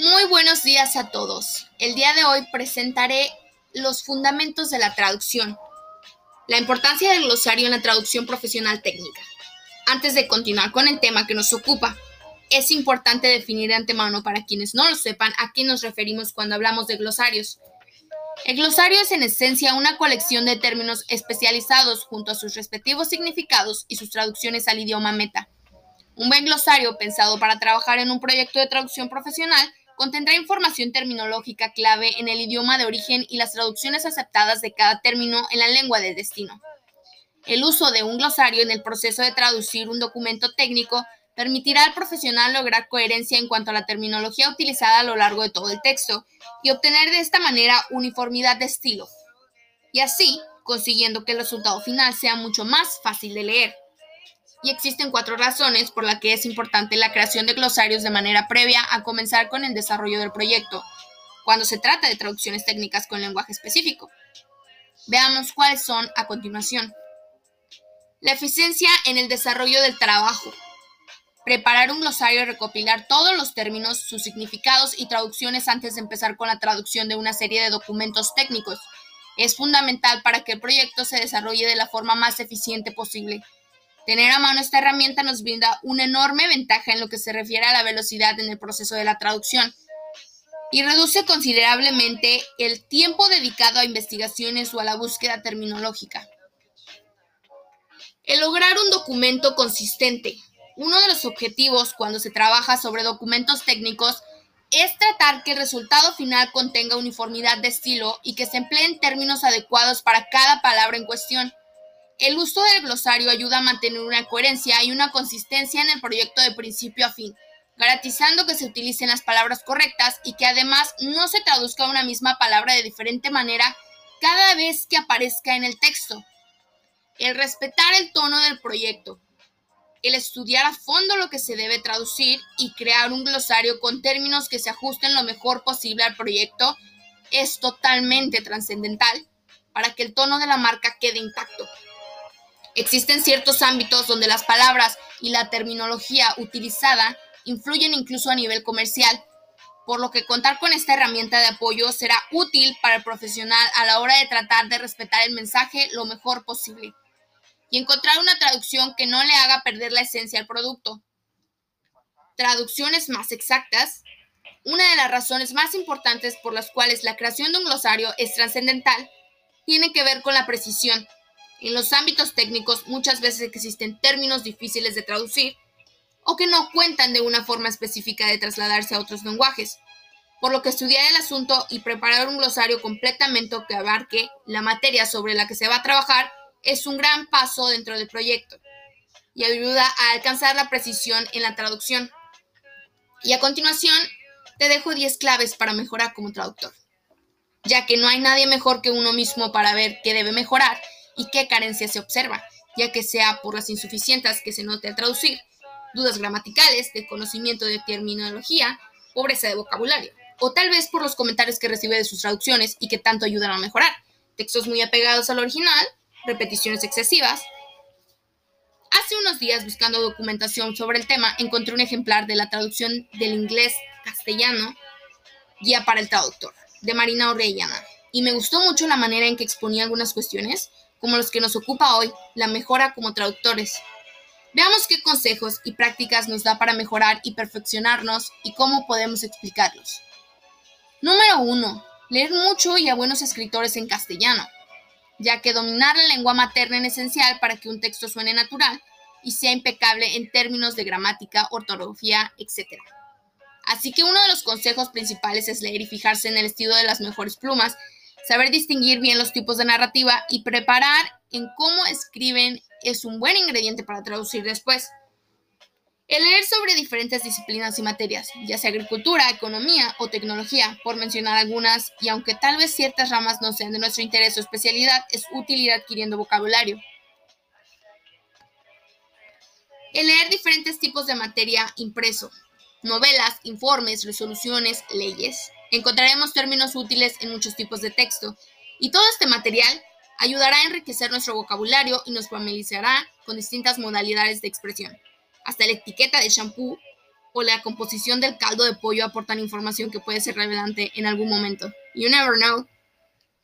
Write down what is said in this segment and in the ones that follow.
Muy buenos días a todos. El día de hoy presentaré los fundamentos de la traducción, la importancia del glosario en la traducción profesional técnica. Antes de continuar con el tema que nos ocupa, es importante definir de antemano para quienes no lo sepan a qué nos referimos cuando hablamos de glosarios. El glosario es en esencia una colección de términos especializados junto a sus respectivos significados y sus traducciones al idioma meta. Un buen glosario pensado para trabajar en un proyecto de traducción profesional contendrá información terminológica clave en el idioma de origen y las traducciones aceptadas de cada término en la lengua de destino. El uso de un glosario en el proceso de traducir un documento técnico permitirá al profesional lograr coherencia en cuanto a la terminología utilizada a lo largo de todo el texto y obtener de esta manera uniformidad de estilo, y así consiguiendo que el resultado final sea mucho más fácil de leer. Y existen cuatro razones por las que es importante la creación de glosarios de manera previa a comenzar con el desarrollo del proyecto, cuando se trata de traducciones técnicas con lenguaje específico. Veamos cuáles son a continuación. La eficiencia en el desarrollo del trabajo. Preparar un glosario y recopilar todos los términos, sus significados y traducciones antes de empezar con la traducción de una serie de documentos técnicos es fundamental para que el proyecto se desarrolle de la forma más eficiente posible. Tener a mano esta herramienta nos brinda una enorme ventaja en lo que se refiere a la velocidad en el proceso de la traducción y reduce considerablemente el tiempo dedicado a investigaciones o a la búsqueda terminológica. El lograr un documento consistente. Uno de los objetivos cuando se trabaja sobre documentos técnicos es tratar que el resultado final contenga uniformidad de estilo y que se empleen términos adecuados para cada palabra en cuestión. El uso del glosario ayuda a mantener una coherencia y una consistencia en el proyecto de principio a fin, garantizando que se utilicen las palabras correctas y que además no se traduzca una misma palabra de diferente manera cada vez que aparezca en el texto el respetar el tono del proyecto, el estudiar a fondo lo que se debe traducir y crear un glosario con términos que se ajusten lo mejor posible al proyecto es totalmente trascendental para que el tono de la marca quede intacto. Existen ciertos ámbitos donde las palabras y la terminología utilizada influyen incluso a nivel comercial, por lo que contar con esta herramienta de apoyo será útil para el profesional a la hora de tratar de respetar el mensaje lo mejor posible y encontrar una traducción que no le haga perder la esencia al producto. Traducciones más exactas. Una de las razones más importantes por las cuales la creación de un glosario es trascendental tiene que ver con la precisión. En los ámbitos técnicos muchas veces existen términos difíciles de traducir o que no cuentan de una forma específica de trasladarse a otros lenguajes, por lo que estudiar el asunto y preparar un glosario completamente que abarque la materia sobre la que se va a trabajar es un gran paso dentro del proyecto y ayuda a alcanzar la precisión en la traducción. Y a continuación, te dejo 10 claves para mejorar como traductor, ya que no hay nadie mejor que uno mismo para ver qué debe mejorar y qué carencia se observa, ya que sea por las insuficiencias que se note al traducir, dudas gramaticales, de conocimiento de terminología, pobreza de vocabulario, o tal vez por los comentarios que recibe de sus traducciones y que tanto ayudan a mejorar, textos muy apegados al original repeticiones excesivas. Hace unos días, buscando documentación sobre el tema, encontré un ejemplar de la traducción del inglés castellano, Guía para el Traductor, de Marina Orellana, y me gustó mucho la manera en que exponía algunas cuestiones, como los que nos ocupa hoy, la mejora como traductores. Veamos qué consejos y prácticas nos da para mejorar y perfeccionarnos y cómo podemos explicarlos. Número 1. Leer mucho y a buenos escritores en castellano ya que dominar la lengua materna es esencial para que un texto suene natural y sea impecable en términos de gramática, ortografía, etc. Así que uno de los consejos principales es leer y fijarse en el estilo de las mejores plumas, saber distinguir bien los tipos de narrativa y preparar en cómo escriben es un buen ingrediente para traducir después. El leer sobre diferentes disciplinas y materias, ya sea agricultura, economía o tecnología, por mencionar algunas, y aunque tal vez ciertas ramas no sean de nuestro interés o especialidad, es útil ir adquiriendo vocabulario. El leer diferentes tipos de materia impreso, novelas, informes, resoluciones, leyes. Encontraremos términos útiles en muchos tipos de texto, y todo este material ayudará a enriquecer nuestro vocabulario y nos familiarizará con distintas modalidades de expresión hasta la etiqueta de shampoo o la composición del caldo de pollo aportan información que puede ser relevante en algún momento. You never know.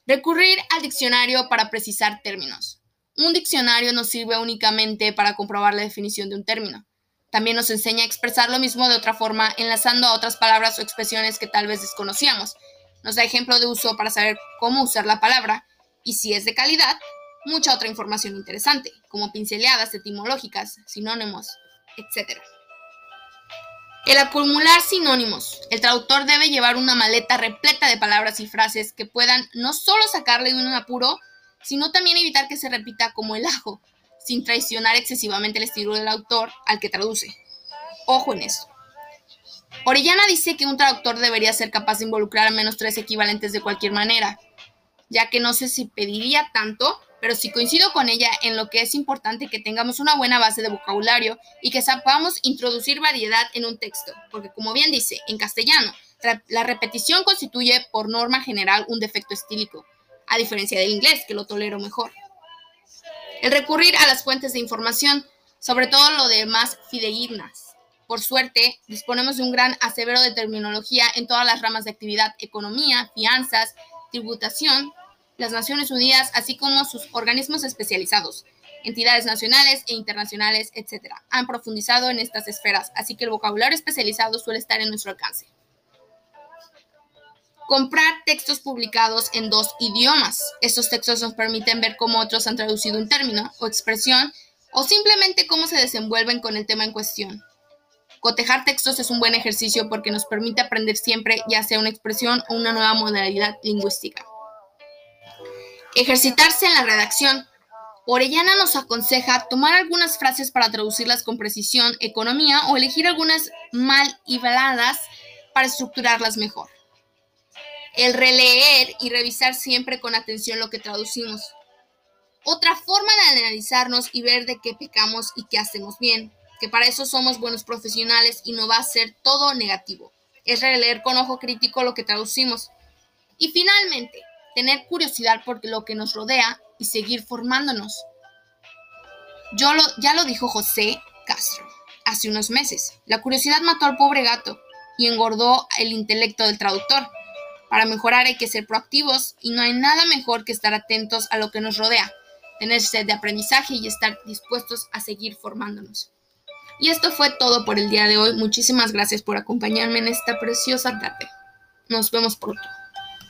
Recurrir al diccionario para precisar términos. Un diccionario no sirve únicamente para comprobar la definición de un término. También nos enseña a expresar lo mismo de otra forma, enlazando a otras palabras o expresiones que tal vez desconocíamos. Nos da ejemplo de uso para saber cómo usar la palabra y si es de calidad, mucha otra información interesante, como pinceladas etimológicas, sinónimos, etc. El acumular sinónimos. El traductor debe llevar una maleta repleta de palabras y frases que puedan no solo sacarle de un apuro, sino también evitar que se repita como el ajo, sin traicionar excesivamente el estilo del autor al que traduce. Ojo en eso. Orellana dice que un traductor debería ser capaz de involucrar al menos tres equivalentes de cualquier manera, ya que no sé si pediría tanto, pero sí coincido con ella en lo que es importante que tengamos una buena base de vocabulario y que sepamos introducir variedad en un texto, porque como bien dice, en castellano, la repetición constituye por norma general un defecto estílico, a diferencia del inglés, que lo tolero mejor. El recurrir a las fuentes de información, sobre todo lo de más fidedignas. Por suerte, disponemos de un gran asevero de terminología en todas las ramas de actividad, economía, fianzas, tributación, las Naciones Unidas, así como sus organismos especializados, entidades nacionales e internacionales, etc., han profundizado en estas esferas, así que el vocabulario especializado suele estar en nuestro alcance. Comprar textos publicados en dos idiomas. Estos textos nos permiten ver cómo otros han traducido un término o expresión o simplemente cómo se desenvuelven con el tema en cuestión. Cotejar textos es un buen ejercicio porque nos permite aprender siempre ya sea una expresión o una nueva modalidad lingüística. Ejercitarse en la redacción. Orellana nos aconseja tomar algunas frases para traducirlas con precisión, economía o elegir algunas mal hibladas para estructurarlas mejor. El releer y revisar siempre con atención lo que traducimos. Otra forma de analizarnos y ver de qué pecamos y qué hacemos bien, que para eso somos buenos profesionales y no va a ser todo negativo. Es releer con ojo crítico lo que traducimos. Y finalmente, tener curiosidad por lo que nos rodea y seguir formándonos. Yo lo, ya lo dijo José Castro hace unos meses. La curiosidad mató al pobre gato y engordó el intelecto del traductor. Para mejorar hay que ser proactivos y no hay nada mejor que estar atentos a lo que nos rodea, tener sed de aprendizaje y estar dispuestos a seguir formándonos. Y esto fue todo por el día de hoy. Muchísimas gracias por acompañarme en esta preciosa tarde. Nos vemos pronto.